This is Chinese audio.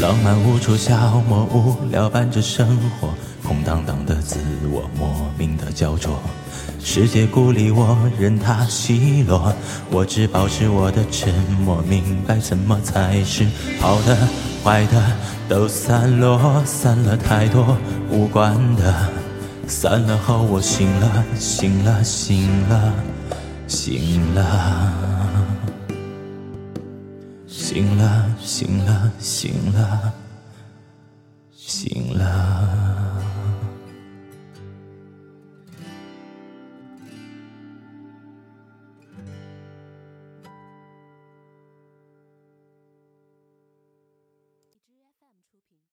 浪漫无处消磨，无聊伴着生活，空荡荡的自我，莫名的焦灼。世界孤立我，任它奚落，我只保持我的沉默，明白什么才是好的，坏的都散落，散了太多无关的，散了后我醒了，醒了，醒了，醒了。醒了，醒了，醒了，醒了。